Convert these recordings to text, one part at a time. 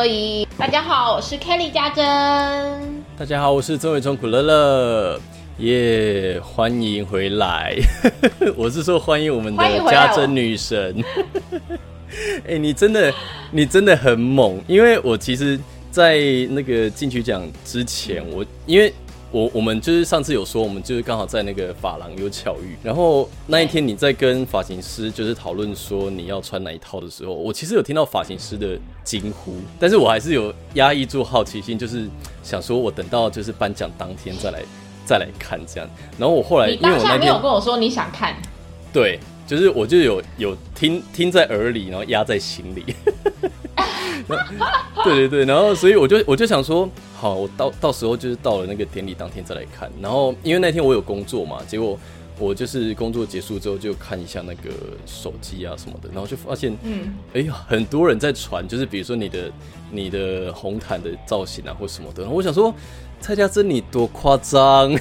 可以？大家好，我是 Kelly 家珍。大家好，我是曾伟聪苦乐乐，耶，欢迎回来。我是说欢迎我们的家珍女神。哎，你真的，你真的很猛，因为我其实，在那个进去奖之前，我因为。我我们就是上次有说，我们就是刚好在那个发廊有巧遇，然后那一天你在跟发型师就是讨论说你要穿哪一套的时候，我其实有听到发型师的惊呼，但是我还是有压抑住好奇心，就是想说我等到就是颁奖当天再来再来看这样。然后我后来因为我那天没有跟我说你想看，对，就是我就有有听听在耳里，然后压在心里。对对对，然后所以我就我就想说。好，我到到时候就是到了那个典礼当天再来看。然后因为那天我有工作嘛，结果我就是工作结束之后就看一下那个手机啊什么的，然后就发现，嗯，哎呀，很多人在传，就是比如说你的你的红毯的造型啊或什么的。我想说，蔡家珍你多夸张。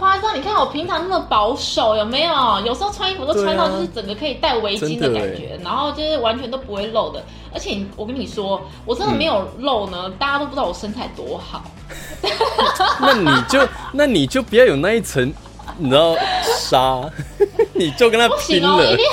多夸张！你看我平常那么保守，有没有？有时候穿衣服都穿到就是整个可以戴围巾的感觉，然后就是完全都不会露的。而且我跟你说，我真的没有露呢，大家都不知道我身材多好。那你就那你就不要有那一层，你知道纱，你就跟他拼了。一定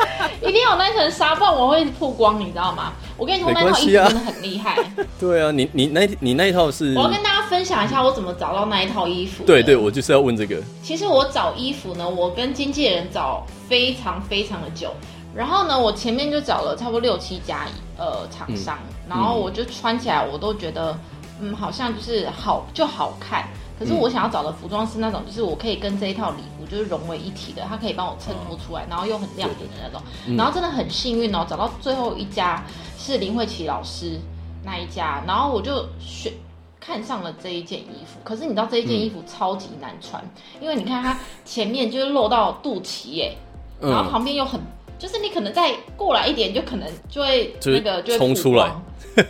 有那层纱，不然我会曝光，你知道吗？我跟你说，那套衣服真的很厉害。对啊，你你那你那一套是？我要跟大家分享一下我怎么找到那一套衣服。对对，我就是要问这个。其实我找衣服呢，我跟经纪人找非常非常的久，然后呢，我前面就找了差不多六七家呃厂商，然后我就穿起来，我都觉得嗯，好像就是好就好看。可是我想要找的服装是那种，就是我可以跟这一套礼服就是融为一体的，它可以帮我衬托出来，然后又很亮点的那种。然后真的很幸运哦，找到最后一家是林慧琪老师那一家，然后我就选看上了这一件衣服。可是你知道这一件衣服超级难穿，因为你看它前面就是露到肚脐耶，然后旁边又很，就是你可能再过来一点，就可能就会那个就会冲出来，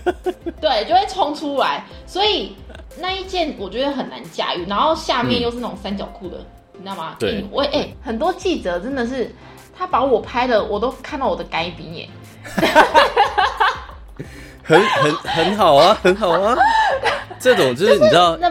对，就会冲出来，所以。那一件我觉得很难驾驭，然后下面又是那种三角裤的，你知道吗？对，我哎，很多记者真的是，他把我拍的，我都看到我的该兵耶，很很很好啊，很好啊，这种就是你知道。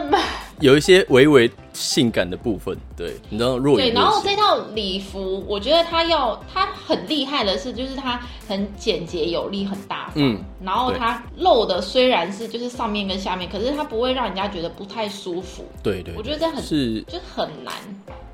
有一些微微性感的部分，对，你知道若对，然后这套礼服，我觉得它要它很厉害的是，就是它很简洁有力，很大方。嗯，然后它露的虽然是就是上面跟下面，可是它不会让人家觉得不太舒服。对对，我觉得这很是就很难，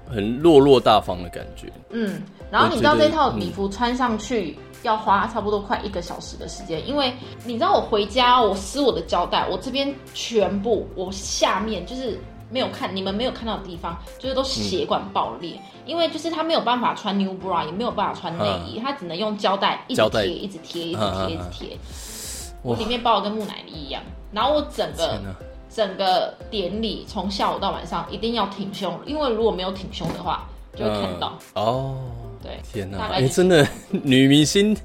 很落落大方的感觉。嗯，然后你知道这套礼服穿上去要花差不多快一个小时的时间，因为你知道我回家我撕我的胶带，我这边全部我下面就是。没有看，你们没有看到的地方，就是都血管爆裂，因为就是他没有办法穿 new bra，也没有办法穿内衣，他只能用胶带一直贴，一直贴，一直贴，一直贴。我里面包的跟木乃伊一样，然后我整个整个典礼从下午到晚上一定要挺胸，因为如果没有挺胸的话，就会看到。哦，对，天哪，哎，真的 女明星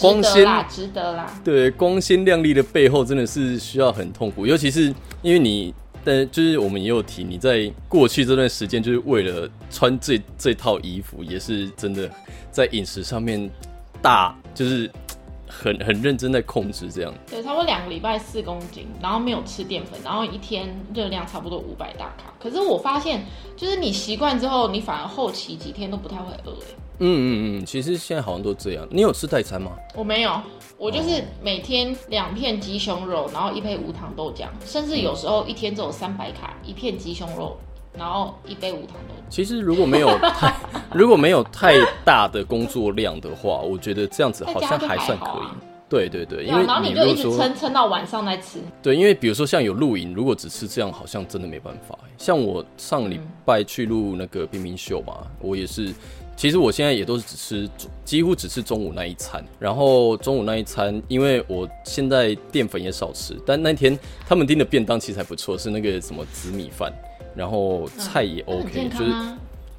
光鲜啦，值得啦。对，光鲜亮丽的背后真的是需要很痛苦，尤其是因为你。但就是我们也有提，你在过去这段时间，就是为了穿这这套衣服，也是真的在饮食上面大，就是很很认真在控制这样。对，差不多两个礼拜四公斤，然后没有吃淀粉，然后一天热量差不多五百大卡。可是我发现，就是你习惯之后，你反而后期几天都不太会饿哎。嗯嗯嗯，其实现在好像都这样。你有吃代餐吗？我没有。我就是每天两片鸡胸肉，然后一杯无糖豆浆，甚至有时候一天只有三百卡，一片鸡胸肉，然后一杯无糖豆浆。其实如果没有太 如果没有太大的工作量的话，我觉得这样子好像还算可以。对对对，因为然后你就一直撑撑到晚上再吃。对，因为比如说像有露营，如果只吃这样，好像真的没办法。像我上礼拜去录那个冰冰秀嘛，我也是。其实我现在也都是只吃，几乎只吃中午那一餐。然后中午那一餐，因为我现在淀粉也少吃，但那天他们订的便当其实还不错，是那个什么紫米饭，然后菜也 OK，就是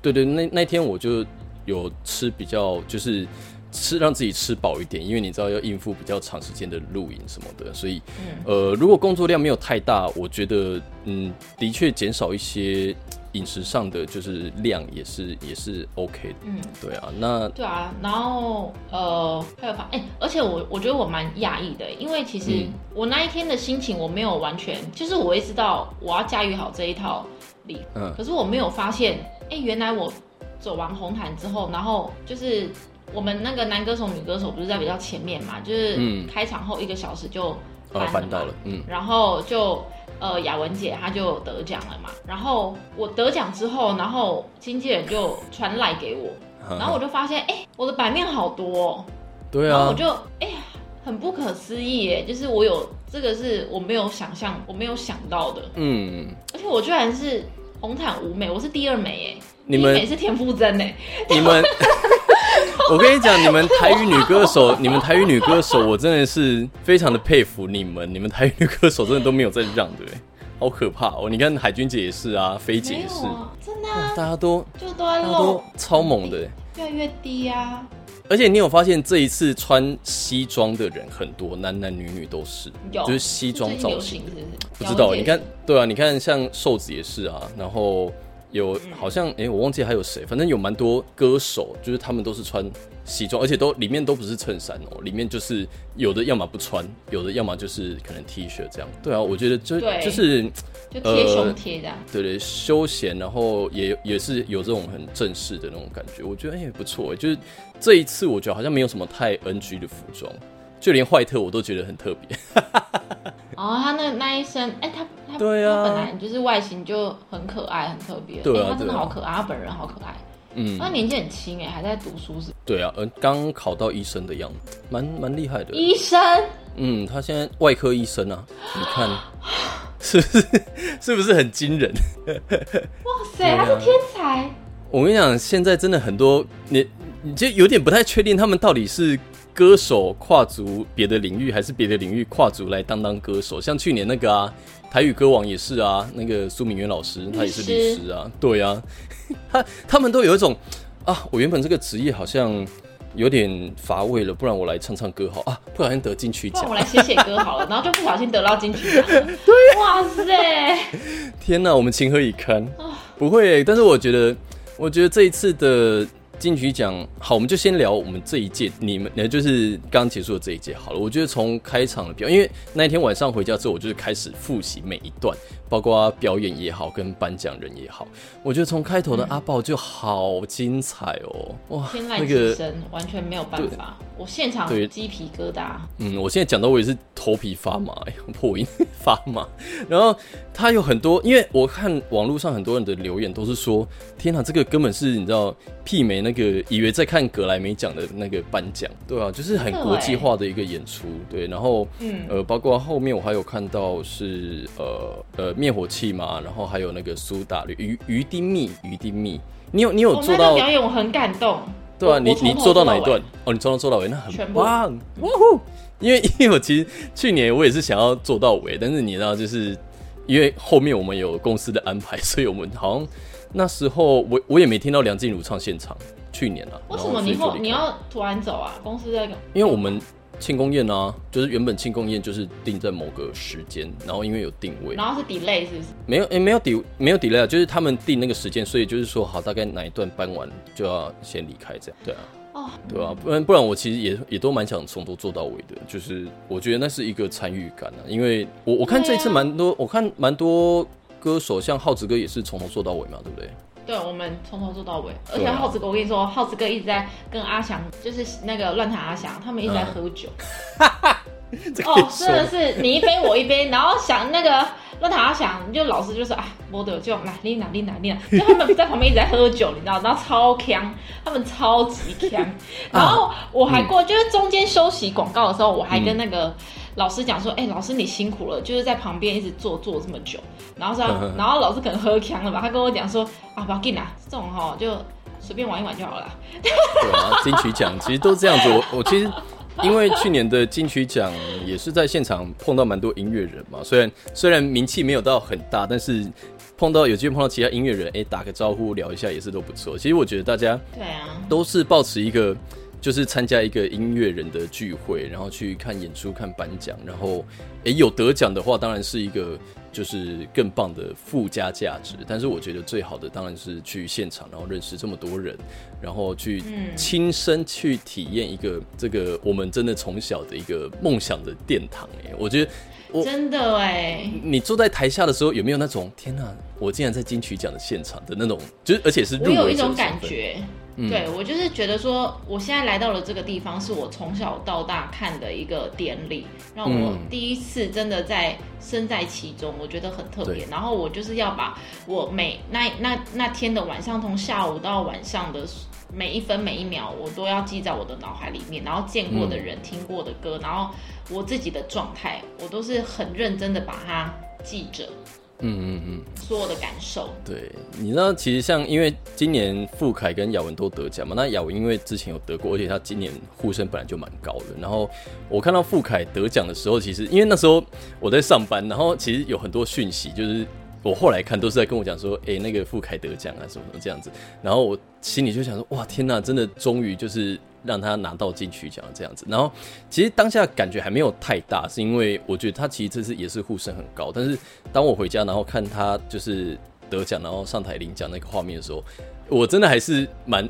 对对，那那天我就有吃比较，就是吃让自己吃饱一点，因为你知道要应付比较长时间的露营什么的，所以嗯呃，如果工作量没有太大，我觉得嗯，的确减少一些。饮食上的就是量也是也是 OK 的。嗯，对啊，那对啊，然后呃还有发哎，而且我我觉得我蛮讶异的，因为其实我那一天的心情我没有完全，就是我也知道我要驾驭好这一套礼，嗯，可是我没有发现，哎，原来我走完红毯之后，然后就是我们那个男歌手女歌手不是在比较前面嘛，就是开场后一个小时就翻到了，嗯，然后就。呃，雅文姐她就得奖了嘛，然后我得奖之后，然后经纪人就传来给我，然后我就发现，哎，我的版面好多，对啊，我就哎呀，很不可思议耶，就是我有这个是我没有想象，我没有想到的，嗯，而且我居然是红毯五美，我是第二美哎，第一美是田馥甄哎，你们。我跟你讲，你们台语女歌手，你们台语女歌手，我真的是非常的佩服你们。你们台语女歌手真的都没有在让，对？好可怕哦！你看海军姐也是啊，菲姐也是，真的，大家都就都超猛的，越来越低啊。而且你有发现这一次穿西装的人很多，男男女女都是，就是西装造型。不知道，你看，对啊，你看像瘦子也是啊，然后。有好像哎，我忘记还有谁，反正有蛮多歌手，就是他们都是穿西装，而且都里面都不是衬衫哦，里面就是有的要么不穿，有的要么就是可能 T 恤这样。对啊，我觉得就就是就贴胸贴这样。对对，休闲，然后也也是有这种很正式的那种感觉，我觉得哎不错，就是这一次我觉得好像没有什么太 NG 的服装。就连坏特我都觉得很特别。哦，他那那一身，哎，他他对啊，本来就是外形就很可爱，很特别。对啊，他真的好可爱，他本人好可爱。嗯，他年纪很轻哎，还在读书是？对啊，呃，刚考到医生的样子，蛮蛮厉害的。医生？嗯，他现在外科医生啊，你看 是不是是不是很惊人？哇塞，他是天才！我跟你讲，现在真的很多，你你就有点不太确定他们到底是。歌手跨足别的领域，还是别的领域跨足来当当歌手？像去年那个啊，台语歌王也是啊，那个苏明渊老师，他也是律师啊，对啊，他他们都有一种啊，我原本这个职业好像有点乏味了，不然我来唱唱歌好啊，不小心得金曲奖，我来写写歌好了，然后就不小心得到金曲奖，对，哇塞，天哪，我们情何以堪？不会，但是我觉得，我觉得这一次的。金曲奖好，我们就先聊我们这一届，你们呃就是刚结束的这一届好了。我觉得从开场的表，因为那一天晚上回家之后，我就是开始复习每一段。包括表演也好，跟颁奖人也好，我觉得从开头的阿豹就好精彩哦！哇，天籁之声完全没有办法，我现场鸡皮疙瘩。嗯，我现在讲到我也是头皮发麻，破音 发麻。然后他有很多，因为我看网络上很多人的留言都是说：“天哪，这个根本是你知道媲美那个以为在看格莱美奖的那个颁奖，对啊，就是很国际化的一个演出。”对，然后嗯呃，包括后面我还有看到是呃呃。灭火器嘛，然后还有那个苏打绿、鱼鱼丁蜜、鱼丁蜜，你有你有做到表演，我很感动。对啊，你你做到哪一段？哦，你从头做到尾，那很棒，哇呼！因为 因为我其实去年我也是想要做到尾，但是你知道，就是因为后面我们有公司的安排，所以我们好像那时候我我也没听到梁静茹唱现场。去年啊，为什么你后你要突然走啊？公司在干？因为我们。庆功宴啊，就是原本庆功宴就是定在某个时间，然后因为有定位，然后是 delay 是不是？没有，诶，没有 delay，没有 delay 啊，就是他们定那个时间，所以就是说好，大概哪一段搬完就要先离开这样，对啊，哦，对啊，不然不然我其实也也都蛮想从头做到尾的，就是我觉得那是一个参与感啊，因为我我看这次蛮多，我看蛮多歌手，像浩子哥也是从头做到尾嘛，对不对？对，我们从头做到尾，而且耗子哥，我跟你说，耗子哥一直在跟阿翔，就是那个乱弹阿翔，他们一直在喝酒。哦，真的是你一杯我一杯，然后想那个乱弹阿翔，就老师就说啊，我的就来丽娜丽娜丽娜，就他们在旁边一直在喝酒，你知道，然后超强，他们超级强。然后我还过，就是中间休息广告的时候，我还跟那个。老师讲说，哎，老师你辛苦了，就是在旁边一直坐坐这么久，然后说，然后老师可能喝强了吧，他跟我讲说，啊，不要紧啦，这种哈就随便玩一玩就好了。对啊，金曲奖其实都这样子。我我其实因为去年的金曲奖也是在现场碰到蛮多音乐人嘛，虽然虽然名气没有到很大，但是碰到有机会碰到其他音乐人，哎，打个招呼聊一下也是都不错。其实我觉得大家对啊，都是保持一个。就是参加一个音乐人的聚会，然后去看演出、看颁奖，然后诶有得奖的话，当然是一个就是更棒的附加价值。但是我觉得最好的当然是去现场，然后认识这么多人，然后去亲身去体验一个这个我们真的从小的一个梦想的殿堂。哎，我觉得。真的哎，你坐在台下的时候有没有那种天哪，我竟然在金曲奖的现场的那种，就是而且是我有一种感觉，对我就是觉得说，我现在来到了这个地方，是我从小到大看的一个典礼，让我第一次真的在身在其中，我觉得很特别。然后我就是要把我每那那那天的晚上，从下午到晚上的。每一分每一秒，我都要记在我的脑海里面。然后见过的人、听过的歌，然后我自己的状态，我都是很认真的把它记着。嗯嗯嗯，所有的感受。对，你知道，其实像因为今年傅凯跟雅文都得奖嘛，那雅文因为之前有得过，而且他今年呼声本来就蛮高的。然后我看到傅凯得奖的时候，其实因为那时候我在上班，然后其实有很多讯息，就是。我后来看都是在跟我讲说，哎，那个傅凯得奖啊，什么什么这样子。然后我心里就想说，哇，天哪，真的终于就是让他拿到金曲奖这样子。然后其实当下感觉还没有太大，是因为我觉得他其实这次也是呼声很高。但是当我回家然后看他就是得奖，然后上台领奖那个画面的时候，我真的还是蛮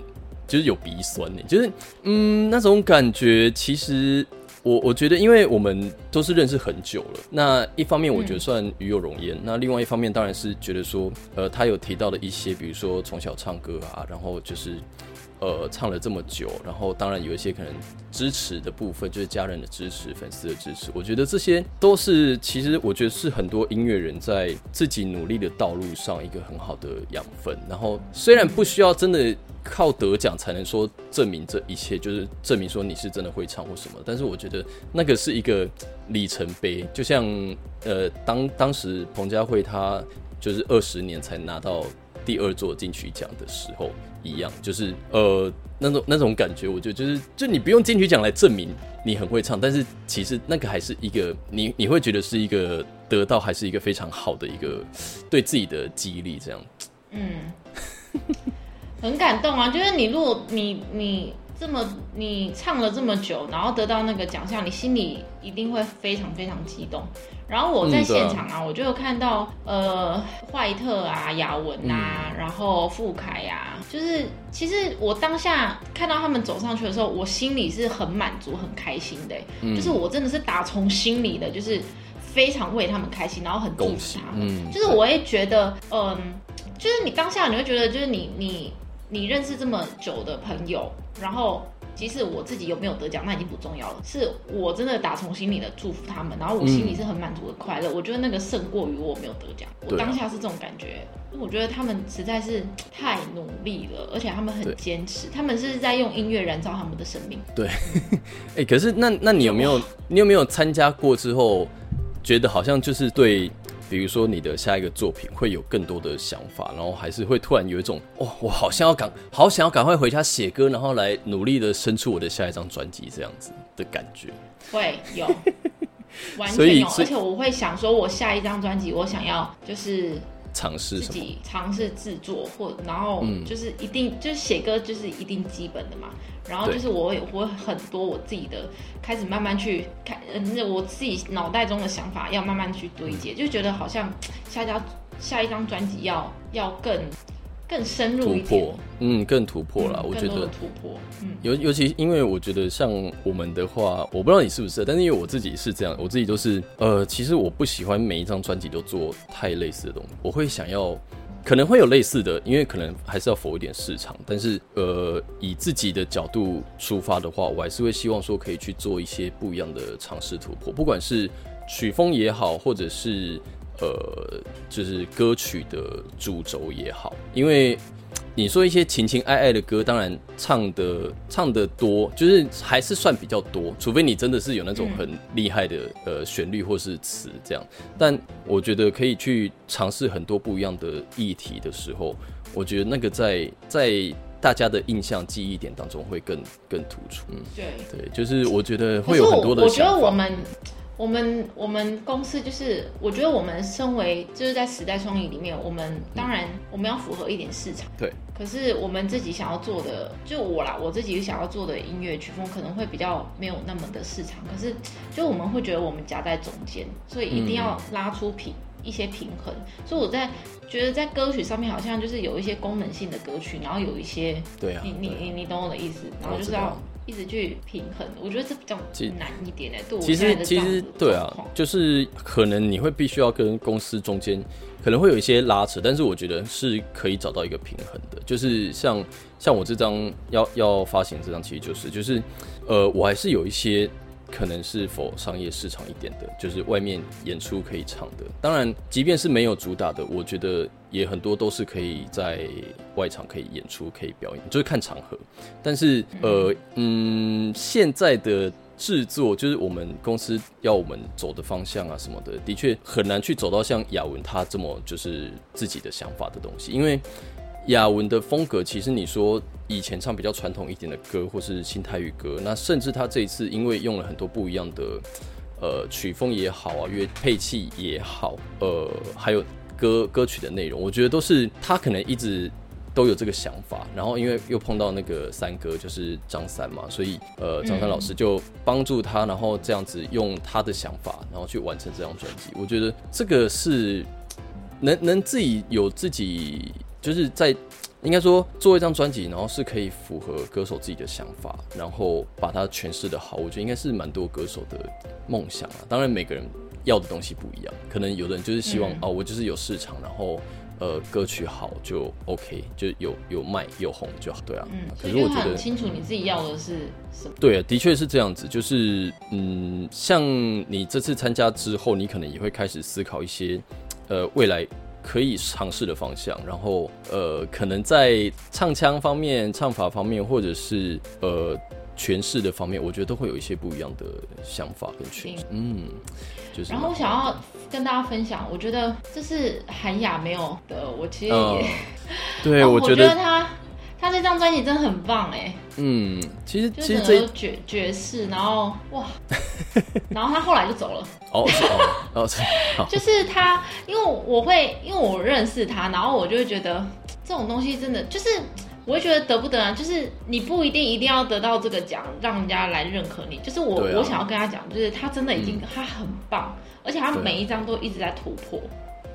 就是有鼻酸的，就是嗯那种感觉其实。我我觉得，因为我们都是认识很久了，那一方面我觉得算与有荣焉，那另外一方面当然是觉得说，呃，他有提到的一些，比如说从小唱歌啊，然后就是。呃，唱了这么久，然后当然有一些可能支持的部分，就是家人的支持、粉丝的支持。我觉得这些都是，其实我觉得是很多音乐人在自己努力的道路上一个很好的养分。然后虽然不需要真的靠得奖才能说证明这一切，就是证明说你是真的会唱或什么，但是我觉得那个是一个里程碑。就像呃，当当时彭佳慧她就是二十年才拿到。第二座金曲奖的时候一样，就是呃那种那种感觉，我觉得就是就你不用金曲奖来证明你很会唱，但是其实那个还是一个你你会觉得是一个得到，还是一个非常好的一个对自己的激励，这样。嗯，很感动啊！就是你如果你你。这么你唱了这么久，然后得到那个奖项，你心里一定会非常非常激动。然后我在现场啊，我就有看到呃怀特啊、雅文啊，然后傅凯呀，就是其实我当下看到他们走上去的时候，我心里是很满足、很开心的。就是我真的是打从心里的，就是非常为他们开心，然后很祝福他们。就是我会觉得，嗯，就是你当下你会觉得，就是你你。你认识这么久的朋友，然后即使我自己有没有得奖，那已经不重要了。是我真的打从心里的祝福他们，然后我心里是很满足的快乐。我觉得那个胜过于我没有得奖。我当下是这种感觉，我觉得他们实在是太努力了，而且他们很坚持，他们是在用音乐燃烧他们的生命。对，哎，可是那那你有没有你有没有参加过之后，觉得好像就是对？比如说你的下一个作品会有更多的想法，然后还是会突然有一种哦，我好像要赶，好想要赶快回家写歌，然后来努力的生出我的下一张专辑这样子的感觉。会有，完全有，而且我会想说，我下一张专辑，我想要就是。尝试自己尝试制作，或然后就是一定就是写歌就是一定基本的嘛。然后就是我我很多我自己的开始慢慢去看，那我自己脑袋中的想法要慢慢去堆积，就觉得好像下家下一张专辑要要更。更深入突破，嗯，更突破了。我觉得突破，嗯，尤尤其因为我觉得像我们的话，我不知道你是不是，但是因为我自己是这样，我自己都是，呃，其实我不喜欢每一张专辑都做太类似的东西。我会想要，可能会有类似的，因为可能还是要否一点市场。但是，呃，以自己的角度出发的话，我还是会希望说可以去做一些不一样的尝试突破，不管是曲风也好，或者是。呃，就是歌曲的主轴也好，因为你说一些情情爱爱的歌，当然唱的唱的多，就是还是算比较多，除非你真的是有那种很厉害的呃旋律或是词这样。但我觉得可以去尝试很多不一样的议题的时候，我觉得那个在在大家的印象记忆点当中会更更突出。对对，就是我觉得会有很多的。我觉得我们。我们我们公司就是，我觉得我们身为就是在时代双赢里面，我们当然我们要符合一点市场。对。可是我们自己想要做的，就我啦，我自己想要做的音乐曲风可能会比较没有那么的市场。可是就我们会觉得我们夹在中间，所以一定要拉出平一些平衡。所以我在觉得在歌曲上面好像就是有一些功能性的歌曲，然后有一些对啊，你你你你懂我的意思，然后就是要。一直去平衡，我觉得这比较难一点哎。对，其实其实对啊，就是可能你会必须要跟公司中间可能会有一些拉扯，但是我觉得是可以找到一个平衡的。就是像像我这张要要发行这张，其实就是就是呃，我还是有一些。可能是否商业市场一点的，就是外面演出可以唱的。当然，即便是没有主打的，我觉得也很多都是可以在外场可以演出、可以表演，就是看场合。但是，呃，嗯，现在的制作就是我们公司要我们走的方向啊什么的，的确很难去走到像雅文他这么就是自己的想法的东西，因为。雅文的风格，其实你说以前唱比较传统一点的歌，或是新泰语歌，那甚至他这一次因为用了很多不一样的呃曲风也好啊，乐配器也好，呃，还有歌歌曲的内容，我觉得都是他可能一直都有这个想法。然后因为又碰到那个三哥，就是张三嘛，所以呃张三老师就帮助他，然后这样子用他的想法，然后去完成这张专辑。我觉得这个是能能自己有自己。就是在应该说做一张专辑，然后是可以符合歌手自己的想法，然后把它诠释的好，我觉得应该是蛮多歌手的梦想啊。当然每个人要的东西不一样，可能有的人就是希望哦，我就是有市场，然后呃歌曲好就 OK，就有有卖有红就好，对啊。嗯，可是我觉得清楚你自己要的是什么。对，啊的确是这样子。就是嗯，像你这次参加之后，你可能也会开始思考一些呃未来。可以尝试的方向，然后呃，可能在唱腔方面、唱法方面，或者是呃诠释的方面，我觉得都会有一些不一样的想法跟诠释。嗯，就是。然后我想要跟大家分享，我觉得这是韩雅没有的，我其实也 对，我觉得他。他这张专辑真的很棒哎，嗯，其实其实这爵爵士，然后哇，然后他后来就走了，哦哦，就是他，因为我会，因为我认识他，然后我就会觉得这种东西真的就是，我会觉得得不得啊，就是你不一定一定要得到这个奖，让人家来认可你，就是我我想要跟他讲，就是他真的已经他很棒，而且他每一张都一直在突破。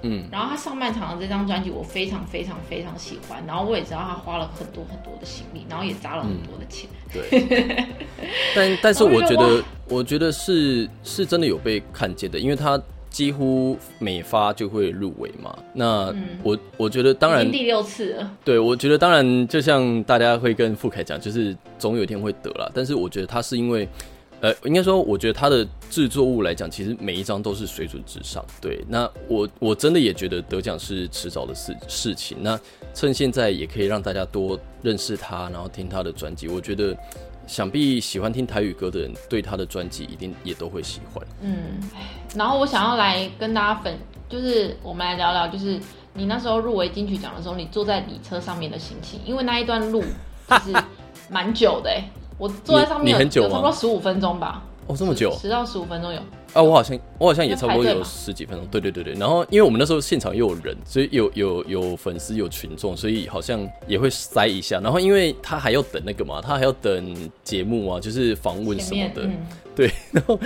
嗯，然后他上半场的这张专辑我非常非常非常喜欢，然后我也知道他花了很多很多的心力，然后也砸了很多的钱。对，但但是我觉得，我觉得是是真的有被看见的，因为他几乎每发就会入围嘛。那我我觉得当然第六次了。对，我觉得当然就像大家会跟傅凯讲，就是总有一天会得了。但是我觉得他是因为。呃，应该说，我觉得他的制作物来讲，其实每一张都是水准之上。对，那我我真的也觉得得奖是迟早的事事情。那趁现在也可以让大家多认识他，然后听他的专辑。我觉得，想必喜欢听台语歌的人，对他的专辑一定也都会喜欢。嗯，然后我想要来跟大家分，就是我们来聊聊，就是你那时候入围金曲奖的时候，你坐在礼车上面的心情，因为那一段路其实蛮久的哎。我坐在上面有差不多十五分钟吧。哦，这么久，十到十五分钟有。啊，我好像我好像也差不多有十几分钟。对对对对。然后因为我们那时候现场又有人，所以有有有粉丝有群众，所以好像也会塞一下。然后因为他还要等那个嘛，他还要等节目啊，就是访问什么的。对。然后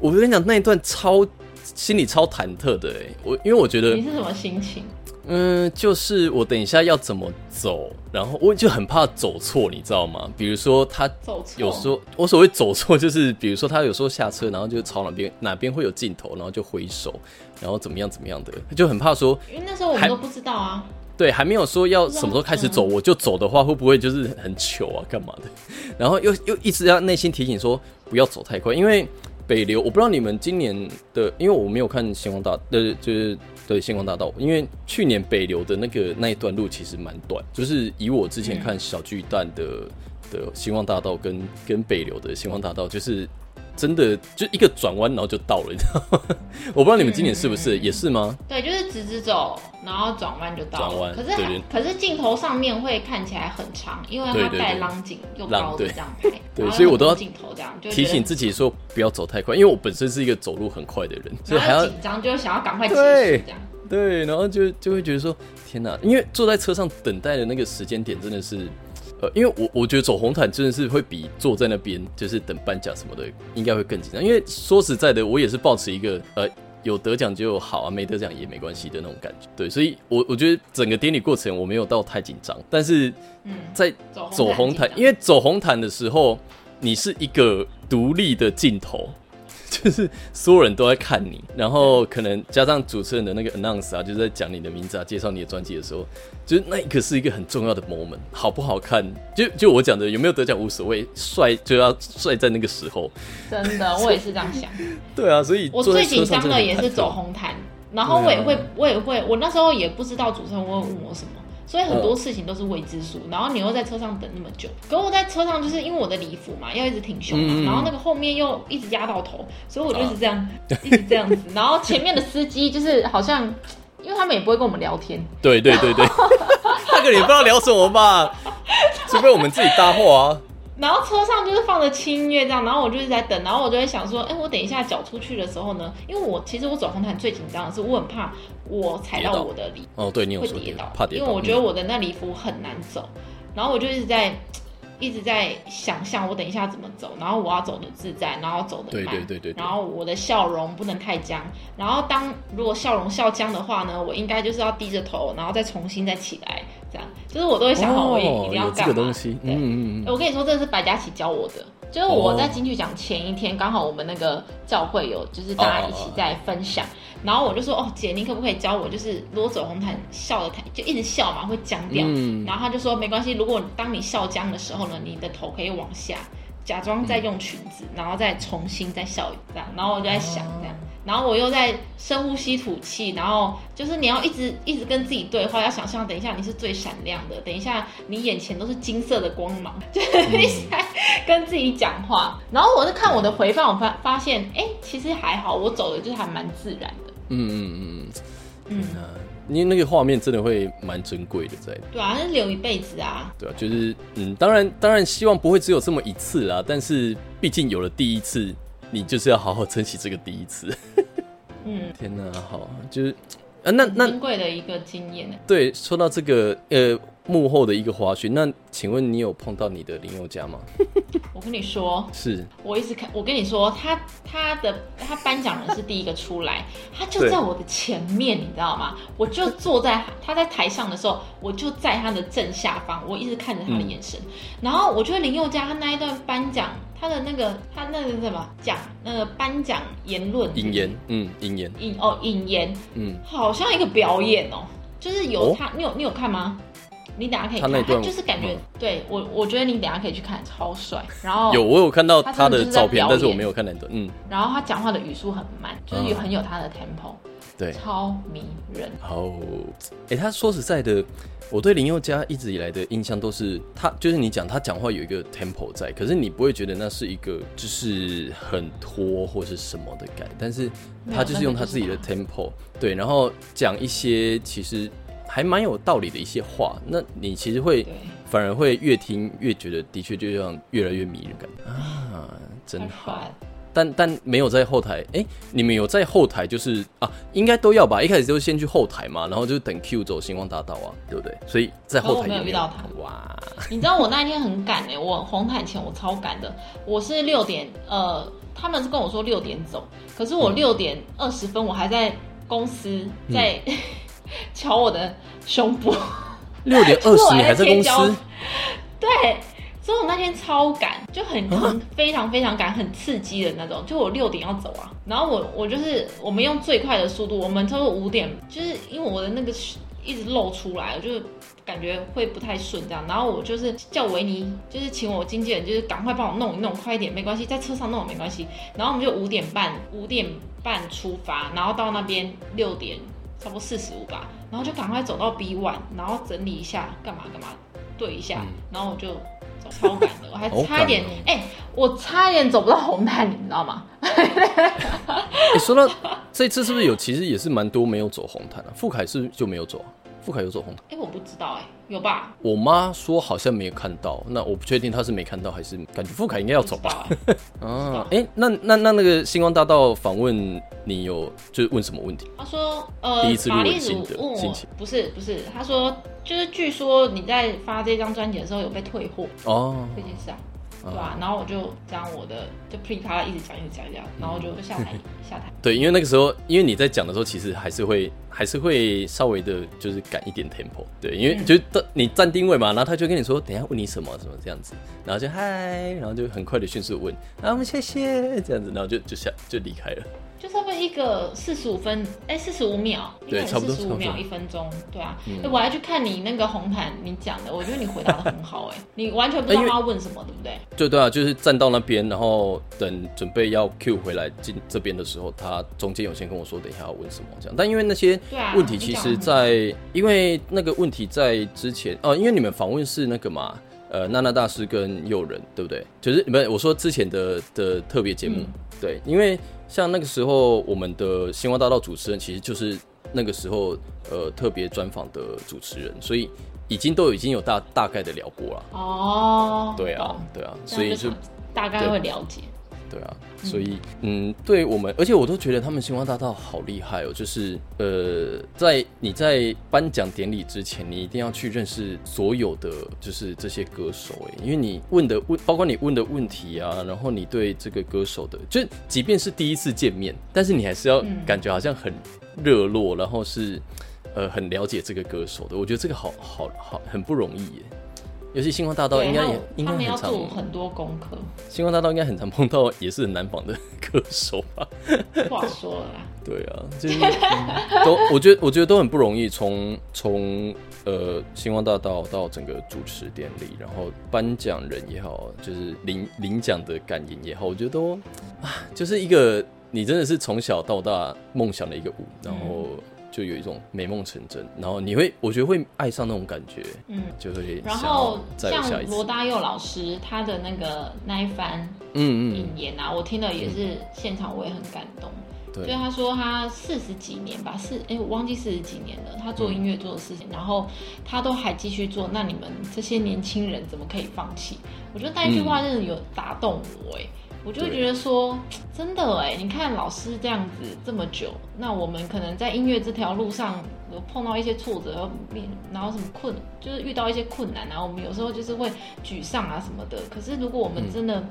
我跟你讲那一段超心里超忐忑的哎，我因为我觉得你是什么心情？嗯，就是我等一下要怎么走，然后我就很怕走错，你知道吗？比如说他有时候我所谓走错，就是比如说他有时候下车，然后就朝哪边哪边会有镜头，然后就挥手，然后怎么样怎么样的，就很怕说，因为那时候我们都不知道啊。对，还没有说要什么时候开始走，我就走的话，会不会就是很糗啊？干嘛的？然后又又一直要内心提醒说不要走太快，因为北流，我不知道你们今年的，因为我没有看星光大，呃，就是。对星光大道，因为去年北流的那个那一段路其实蛮短，就是以我之前看小巨蛋的的星光大道跟跟北流的星光大道，就是真的就一个转弯然后就到了，你知道吗？我不知道你们今年是不是也是吗？对，就是直直走，然后转弯就到了。转弯，可是可是镜头上面会看起来很长，因为它带浪景又高的这样拍。对，所以我都要镜头这样提醒自己说不要走太快，因为我本身是一个走路很快的人，所以还要紧张，就想要赶快结束这样。对，然后就就会觉得说天哪，因为坐在车上等待的那个时间点真的是，呃，因为我我觉得走红毯真的是会比坐在那边就是等颁奖什么的应该会更紧张，因为说实在的，我也是抱持一个呃。有得奖就好啊，没得奖也没关系的那种感觉。对，所以，我我觉得整个典礼过程我没有到太紧张，但是，在走红毯，因为走红毯的时候，你是一个独立的镜头。就是所有人都在看你，然后可能加上主持人的那个 announce 啊，就是在讲你的名字啊，介绍你的专辑的时候，就是那一刻是一个很重要的 moment，好不好看？就就我讲的有没有得奖无所谓，帅就要帅在那个时候。真的，我也是这样想。对啊，所以我最紧张的也是走红毯，然后我也会，我也会，我那时候也不知道主持人会问我什么。所以很多事情都是未知数，然后你又在车上等那么久，可我在车上就是因为我的礼服嘛，要一直挺胸嘛，然后那个后面又一直压到头，所以我就是这样，一直这样子，然后前面的司机就是好像，因为他们也不会跟我们聊天，对对对对，那个你不知道聊什么吧，除非我们自己搭话啊。然后车上就是放着轻音乐这样，然后我就是在等，然后我就会想说，哎，我等一下脚出去的时候呢，因为我其实我走红毯最紧张的是，我很怕我踩到我的礼哦，对你会跌倒，怕跌倒，因为我觉得我的那礼服很难走，然后我就一直在。一直在想象我等一下怎么走，然后我要走的自在，然后走的慢，对对对对，然后我的笑容不能太僵，然后当如果笑容笑僵的话呢，我应该就是要低着头，然后再重新再起来，这样，就是我都会想好我也一定要干嘛。嗯嗯嗯，我跟你说，这是白嘉琪教我的。就是我在金曲奖前一天，刚好我们那个教会有，就是大家一起在分享，然后我就说，哦，姐，你可不可以教我，就是如果走红毯笑的太，就一直笑嘛，会僵掉。然后他就说，没关系，如果当你笑僵的时候呢，你的头可以往下，假装在用裙子，然后再重新再笑一样。然后我就在想这样。然后我又在深呼吸吐气，然后就是你要一直一直跟自己对话，要想象等一下你是最闪亮的，等一下你眼前都是金色的光芒，就是一直在跟自己讲话。然后我是看我的回放，我发发现，哎，其实还好，我走的就是还蛮自然的。嗯嗯嗯嗯，嗯，因为那个画面真的会蛮珍贵的，在对啊，那留一辈子啊。对啊，就是嗯，当然当然希望不会只有这么一次啦，但是毕竟有了第一次。你就是要好好珍惜这个第一次。嗯，天哪，好，就是啊，那那珍贵的一个经验。对，说到这个呃幕后的一个花絮，那请问你有碰到你的林宥嘉吗？我跟你说，是我一直看，我跟你说，他他的他颁奖人是第一个出来，他就在我的前面，你知道吗？我就坐在他在台上的时候，我就在他的正下方，我一直看着他的眼神。然后我觉得林宥嘉他那一段颁奖。他的那个，他那个什么？讲那个颁奖言论，引言，嗯，引言，引哦，引言，嗯，好像一个表演哦，就是有他，你有你有看吗？你等下可以看，他就是感觉，对我，我觉得你等下可以去看，超帅。然后有我有看到他的照片，但是我没有看那段，嗯。然后他讲话的语速很慢，就是有很有他的 tempo。对，超迷人。哦，哎，他说实在的，我对林宥嘉一直以来的印象都是他，就是你讲他讲话有一个 tempo 在，可是你不会觉得那是一个就是很拖或是什么的感，但是他就是用他自己的 tempo，对，然后讲一些其实还蛮有道理的一些话，那你其实会反而会越听越觉得的确就像越来越迷人感啊，真好。但但没有在后台，哎，你们有在后台就是啊，应该都要吧？一开始就先去后台嘛，然后就等 Q 走星光大道啊，对不对？所以在后台没有遇到他。哇，你知道我那一天很赶哎，我红毯前我超赶的，我是六点，呃，他们是跟我说六点走，可是我六点二十分我还在公司在敲我的胸部。六点二十你还在公司？对。所以我那天超赶，就很很非常非常赶，很刺激的那种。就我六点要走啊，然后我我就是我们用最快的速度，我们差不多五点，就是因为我的那个一直露出来，我就感觉会不太顺这样。然后我就是叫维尼，就是请我经纪人，就是赶快帮我弄一弄，快一点，没关系，在车上弄没关系。然后我们就五点半五点半出发，然后到那边六点差不多四十五吧，然后就赶快走到 B one，然后整理一下，干嘛干嘛，对一下，然后我就。超赶的，我还差一点，哎，我差一点走不到红毯，你知道吗？你说到这次是不是有？其实也是蛮多没有走红毯啊。傅凯是就没有走啊？傅凯有走红毯？哎，我不知道，哎，有吧？我妈说好像没有看到，那我不确定她是没看到还是感觉傅凯应该要走吧？啊，哎，那那那那个星光大道访问你有就是问什么问题？他说，呃，第一次录的心情，不是不是，他说就是据说你在发这张专辑的时候有被退货哦，这件事啊。对吧？然后我就讲我的，就噼里啪啦一直讲，一直讲一，讲，然后就下台，下台。对，因为那个时候，因为你在讲的时候，其实还是会，还是会稍微的，就是赶一点 tempo。对，因为就你站定位嘛，然后他就跟你说，等下问你什么什么这样子，然后就嗨，然后就很快的迅速问，啊，我们谢谢这样子，然后就就下就离开了。就差不多一个四十五分，哎，四十五秒，对，差不多四十五秒一分钟，对啊。哎，我还去看你那个红毯，你讲的，我觉得你回答的很好，哎，你完全不知道他要问什么，对不对？对对啊，就是站到那边，然后等准备要 Q 回来进这边的时候，他中间有先跟我说，等一下要问什么这样。但因为那些问题，其实，在因为那个问题在之前哦，因为你们访问是那个嘛，呃，娜娜大师跟诱人，对不对？就是不是我说之前的的特别节目，对，因为。像那个时候，我们的星光大道主持人其实就是那个时候呃特别专访的主持人，所以已经都已经有大大概的聊过了。哦，对啊，对啊，所以就大概会了解。对啊，所以嗯，对我们，而且我都觉得他们星光大道好厉害哦。就是呃，在你在颁奖典礼之前，你一定要去认识所有的就是这些歌手哎，因为你问的问，包括你问的问题啊，然后你对这个歌手的，就即便是第一次见面，但是你还是要感觉好像很热络，然后是呃很了解这个歌手的。我觉得这个好好好很不容易耶。尤其星光大道应该也应该很常做很多功课。星光大道应该很常碰到也是很难访的歌手吧？不好说了啦。对啊，就是都 我觉得我觉得都很不容易。从从呃星光大道到整个主持典礼，然后颁奖人也好，就是领领奖的感言也好，我觉得都啊，就是一个你真的是从小到大梦想的一个舞，然后。就有一种美梦成真，然后你会，我觉得会爱上那种感觉，嗯，就会。然后像罗大佑老师他的那个那一番，嗯嗯，引言啊，我听了也是现场，我也很感动。对，他说他四十几年吧，四哎，我忘记四十几年了，他做音乐做的事情，然后他都还继续做，那你们这些年轻人怎么可以放弃？我觉得那一句话真的有打动我，哎。我就觉得说，真的哎，你看老师这样子这么久，那我们可能在音乐这条路上有碰到一些挫折，然后什么困，就是遇到一些困难然后我们有时候就是会沮丧啊什么的。可是如果我们真的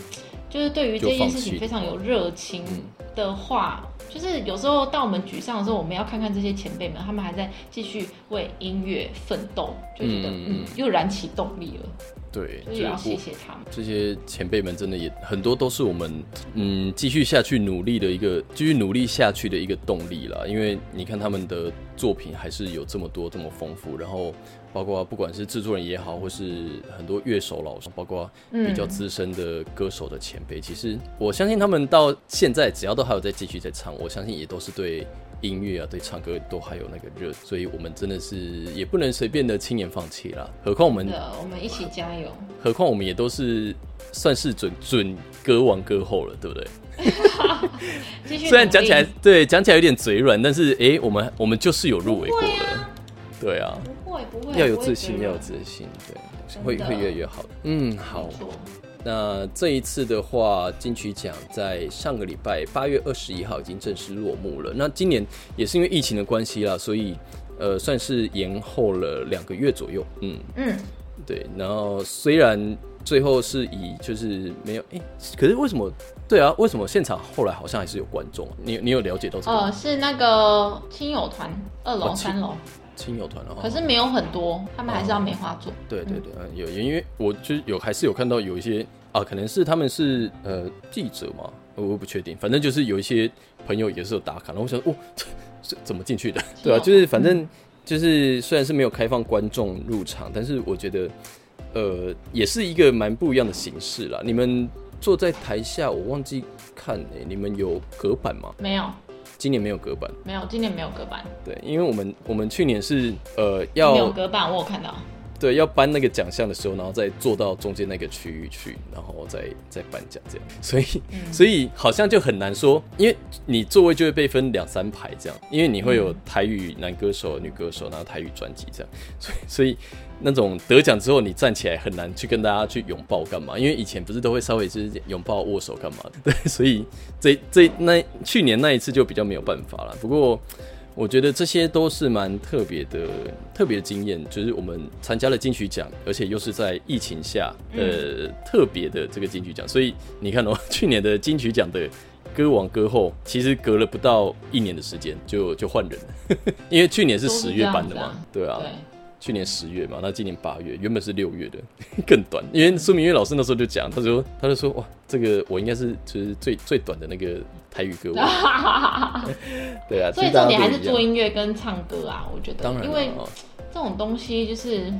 就是对于这件事情非常有热情的话，就是有时候当我们沮丧的时候，我们要看看这些前辈们，他们还在继续为音乐奋斗，就觉得嗯，又燃起动力了。对，所以要谢谢他们。这些前辈们真的也很多都是我们嗯继续下去努力的一个继续努力下去的一个动力啦。因为你看他们的作品还是有这么多这么丰富，然后包括不管是制作人也好，或是很多乐手老师，包括比较资深的歌手的前辈，其实我相信他们到现在只要都还有在继续在唱，我相信也都是对。音乐啊，对唱歌都还有那个热，所以我们真的是也不能随便的轻言放弃啦。何况我们，我们一起加油。何况我们也都是算是准准歌王歌后了，对不对？虽然讲起来，对讲起来有点嘴软，但是哎，我们我们就是有入围过的，对啊，不会不会，要有自信，要有自信，对，会会越来越好的。嗯，好。那这一次的话，金曲奖在上个礼拜八月二十一号已经正式落幕了。那今年也是因为疫情的关系啦，所以呃算是延后了两个月左右。嗯嗯，对。然后虽然最后是以就是没有哎，可是为什么？对啊，为什么现场后来好像还是有观众？你你有了解到这个？呃，是那个亲友团二楼三楼亲友团的话，可是没有很多，他们还是要梅花座。对对对，有因为我就有还是有看到有一些。啊，可能是他们是呃记者嘛，我不确定。反正就是有一些朋友也是有打卡，然后我想，哦，这怎么进去的？对啊，就是反正就是虽然是没有开放观众入场，但是我觉得呃也是一个蛮不一样的形式啦。你们坐在台下，我忘记看诶，你们有隔板吗？没有，今年没有隔板。没有，今年没有隔板。对，因为我们我们去年是呃要有隔板，我有看到。对，要颁那个奖项的时候，然后再坐到中间那个区域去，然后再再颁奖这样。所以，所以好像就很难说，因为你座位就会被分两三排这样，因为你会有台语男歌手、女歌手，然后台语专辑这样，所以所以。那种得奖之后，你站起来很难去跟大家去拥抱干嘛？因为以前不是都会稍微就是拥抱握手干嘛的？对，所以这这那去年那一次就比较没有办法了。不过我觉得这些都是蛮特别的、特别的经验，就是我们参加了金曲奖，而且又是在疫情下，呃，特别的这个金曲奖。所以你看哦，去年的金曲奖的歌王歌后，其实隔了不到一年的时间就就换人了，因为去年是十月颁的嘛，对啊。去年十月嘛，那今年八月，原本是六月的，更短。因为苏明月老师那时候就讲，他说，他就说，哇，这个我应该是就是最最短的那个台语歌。对啊，所以重点还是做音乐跟唱歌啊，我觉得。当然，因为这种东西就是，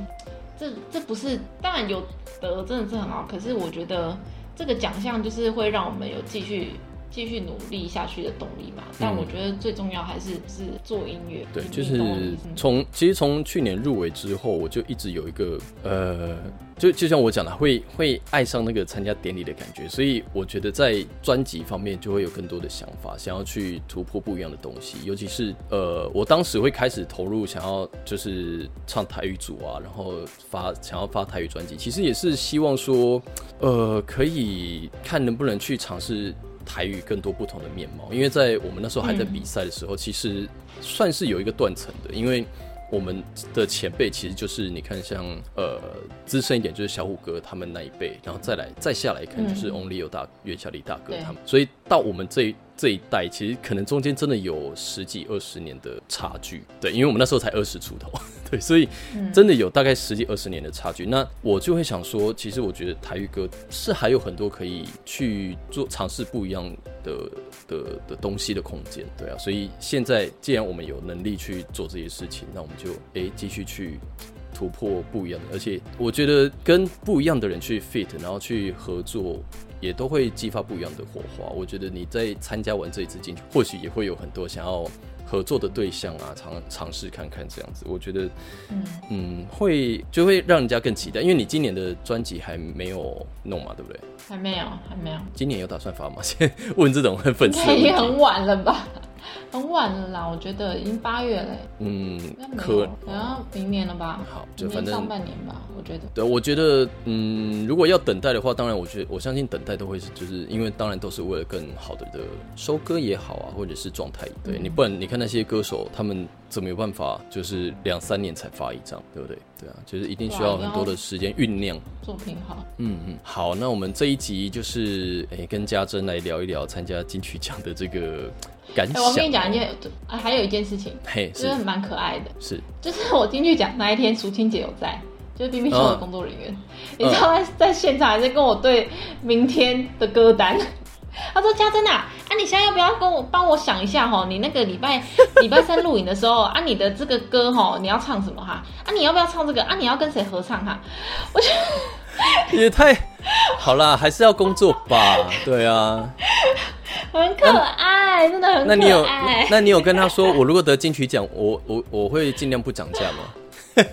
这这不是当然有得真的是很好，可是我觉得这个奖项就是会让我们有继续。继续努力下去的动力嘛，但我觉得最重要还是是做音乐。对，就是从其实从去年入围之后，我就一直有一个呃，就就像我讲的，会会爱上那个参加典礼的感觉，所以我觉得在专辑方面就会有更多的想法，想要去突破不一样的东西。尤其是呃，我当时会开始投入，想要就是唱台语组啊，然后发想要发台语专辑，其实也是希望说，呃，可以看能不能去尝试。台语更多不同的面貌，因为在我们那时候还在比赛的时候，其实算是有一个断层的，因为我们的前辈其实就是你看像呃资深一点就是小虎哥他们那一辈，然后再来再下来看就是 Only 有大袁小李大哥他们，所以到我们这。这一代其实可能中间真的有十几二十年的差距，对，因为我们那时候才二十出头，对，所以真的有大概十几二十年的差距。那我就会想说，其实我觉得台语歌是还有很多可以去做尝试不一样的的的东西的空间，对啊。所以现在既然我们有能力去做这些事情，那我们就诶继续去突破不一样的，而且我觉得跟不一样的人去 fit，然后去合作。也都会激发不一样的火花。我觉得你在参加完这一次进去，或许也会有很多想要合作的对象啊，尝尝试看看这样子。我觉得，嗯嗯，会就会让人家更期待，因为你今年的专辑还没有弄嘛，对不对？还没有，还没有。今年有打算发吗？先 问这种很粉丝，已经很晚了吧？很晚了啦，我觉得已经八月了。嗯，可然后明年了吧？好，就反正上半年吧，我觉得。对，我觉得，嗯，如果要等待的话，当然，我觉得我相信等待都会是，就是因为当然都是为了更好的的收割也好啊，或者是状态。对你不然你看那些歌手，他们怎么有办法，就是两三年才发一张，对不对？对啊，就是一定需要很多的时间酝酿作品好。嗯嗯，好，那我们这一集就是诶，跟家珍来聊一聊参加金曲奖的这个。哎，我跟你讲一件，还有一件事情，嘿，是蛮可爱的，是，就是我进去讲那一天，苏青姐有在，就是冰冰秀的工作人员，你知道在在现场还在跟我对明天的歌单，他说家珍啊，啊你现在要不要跟我帮我想一下哈，你那个礼拜礼拜三录影的时候啊，你的这个歌哈，你要唱什么哈？啊你要不要唱这个啊？你要跟谁合唱哈？我觉得 也太好啦，还是要工作吧，对啊。很可爱，真的很可爱。那你有那你有跟他说，我如果得金曲奖，我我我会尽量不涨价吗？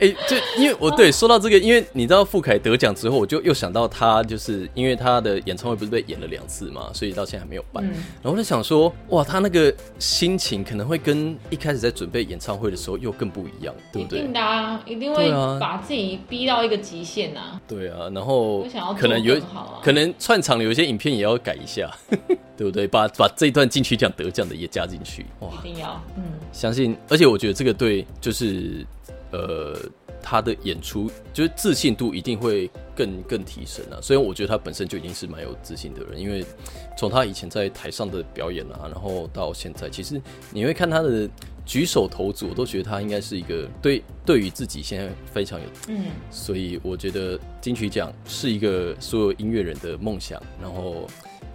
哎，就因为我对说到这个，因为你知道傅凯得奖之后，我就又想到他，就是因为他的演唱会不是被演了两次嘛，所以到现在还没有办。然后我就想说，哇，他那个心情可能会跟一开始在准备演唱会的时候又更不一样，对不对？一定的啊，一定会把自己逼到一个极限呐。对啊，然后可能有可能串场有一些影片也要改一下，对不对？把把这一段金曲奖得奖的也加进去，哇，一定要，嗯，相信，而且我觉得这个对，就是。呃，他的演出就是自信度一定会更更提升啊。虽然我觉得他本身就已经是蛮有自信的人，因为从他以前在台上的表演啊，然后到现在，其实你会看他的举手投足，我都觉得他应该是一个对对于自己现在非常有嗯。所以我觉得金曲奖是一个所有音乐人的梦想，然后。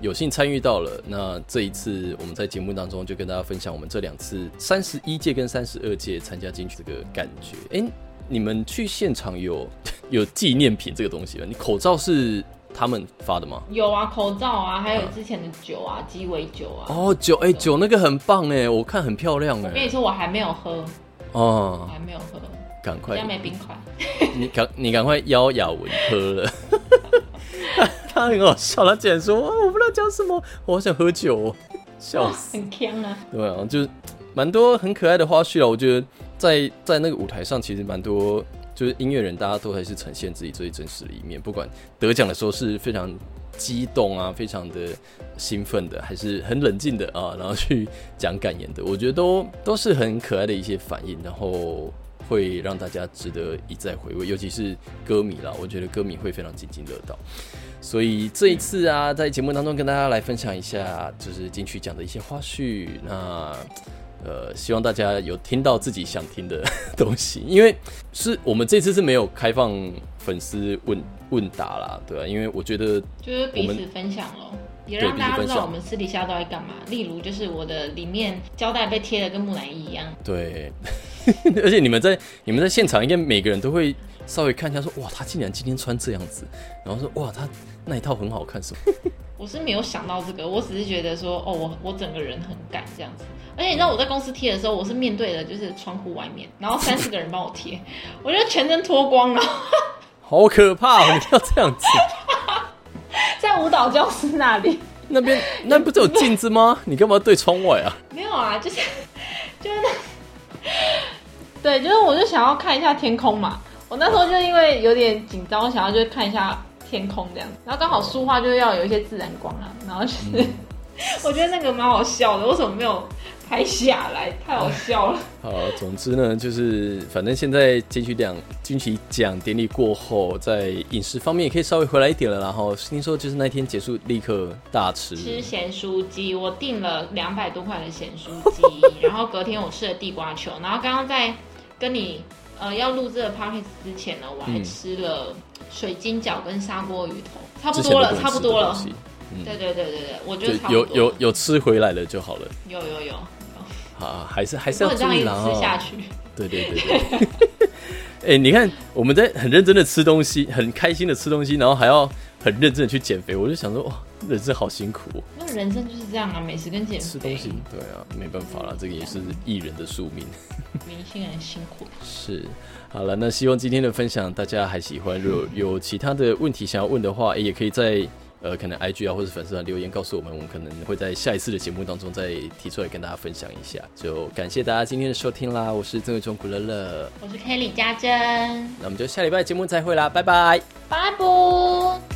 有幸参与到了，那这一次我们在节目当中就跟大家分享我们这两次三十一届跟三十二届参加进去这个感觉。哎，你们去现场有 有纪念品这个东西吗？你口罩是他们发的吗？有啊，口罩啊，还有之前的酒啊，鸡尾酒啊。哦，酒哎，酒那个很棒哎，我看很漂亮哎。我跟你说，我还没有喝哦，还没有喝。赶快，没冰块，你赶你赶快邀雅文喝了。他很好笑，他竟然说：“我不知道讲什么，我好想喝酒。”笑死，很香啊！对啊，就是蛮多很可爱的花絮啊。我觉得在在那个舞台上，其实蛮多就是音乐人，大家都还是呈现自己最真实的一面。不管得奖的时候是非常激动啊，非常的兴奋的，还是很冷静的啊，然后去讲感言的，我觉得都都是很可爱的一些反应，然后会让大家值得一再回味。尤其是歌迷啦，我觉得歌迷会非常津津乐道。所以这一次啊，在节目当中跟大家来分享一下，就是金曲奖的一些花絮。那呃，希望大家有听到自己想听的东西，因为是我们这次是没有开放粉丝问问答啦，对吧？因为我觉得就是彼此分享咯，也让大家知道我们私底下都在干嘛。例如，就是我的里面胶带被贴的跟木乃伊一样。对，而且你们在你们在现场，应该每个人都会。稍微看一下，说哇，他竟然今天穿这样子，然后说哇，他那一套很好看，什么？我是没有想到这个，我只是觉得说，哦，我我整个人很赶这样子。而且你知道我在公司贴的时候，我是面对的就是窗户外面，然后三四个人帮我贴，我觉得全身脱光了，好可怕！你要这样子，在舞蹈教室那里，那边那不是有镜子吗？你干嘛对窗外啊？没有啊，就是就是那，对，就是我就想要看一下天空嘛。我那时候就因为有点紧张，我想要就看一下天空这样，然后刚好书画就是要有一些自然光啊，然后就是 我觉得那个蛮好笑的，为什么没有拍下来？太好笑了。好，总之呢，就是反正现在金曲奖金曲奖典礼过后，在饮食方面也可以稍微回来一点了。然后听说就是那天结束立刻大吃吃咸酥鸡，我订了两百多块的咸酥鸡，然后隔天我吃了地瓜球，然后刚刚在跟你。呃，要录这个 p o c a s t 之前呢，我还吃了水晶饺跟砂锅鱼头，差不多了，差不多了。对对对对对，我觉得有有有吃回来了就好了。有有有。好，还是还是要注意啦。吃下去。对对对。哎，你看我们在很认真的吃东西，很开心的吃东西，然后还要很认真的去减肥，我就想说，哇，人生好辛苦。那人生就是这样啊，美食跟减肥。吃东西，对啊，没办法了，这个也是艺人的宿命。明星很辛苦。是，好了，那希望今天的分享大家还喜欢。如果 有其他的问题想要问的话，也可以在呃，可能 IG 啊或者粉丝团留言告诉我们，我们可能会在下一次的节目当中再提出来跟大家分享一下。就感谢大家今天的收听啦，我是曾伟忠古乐乐，我是 Kelly 家珍，那我们就下礼拜节目再会啦，拜拜，拜拜。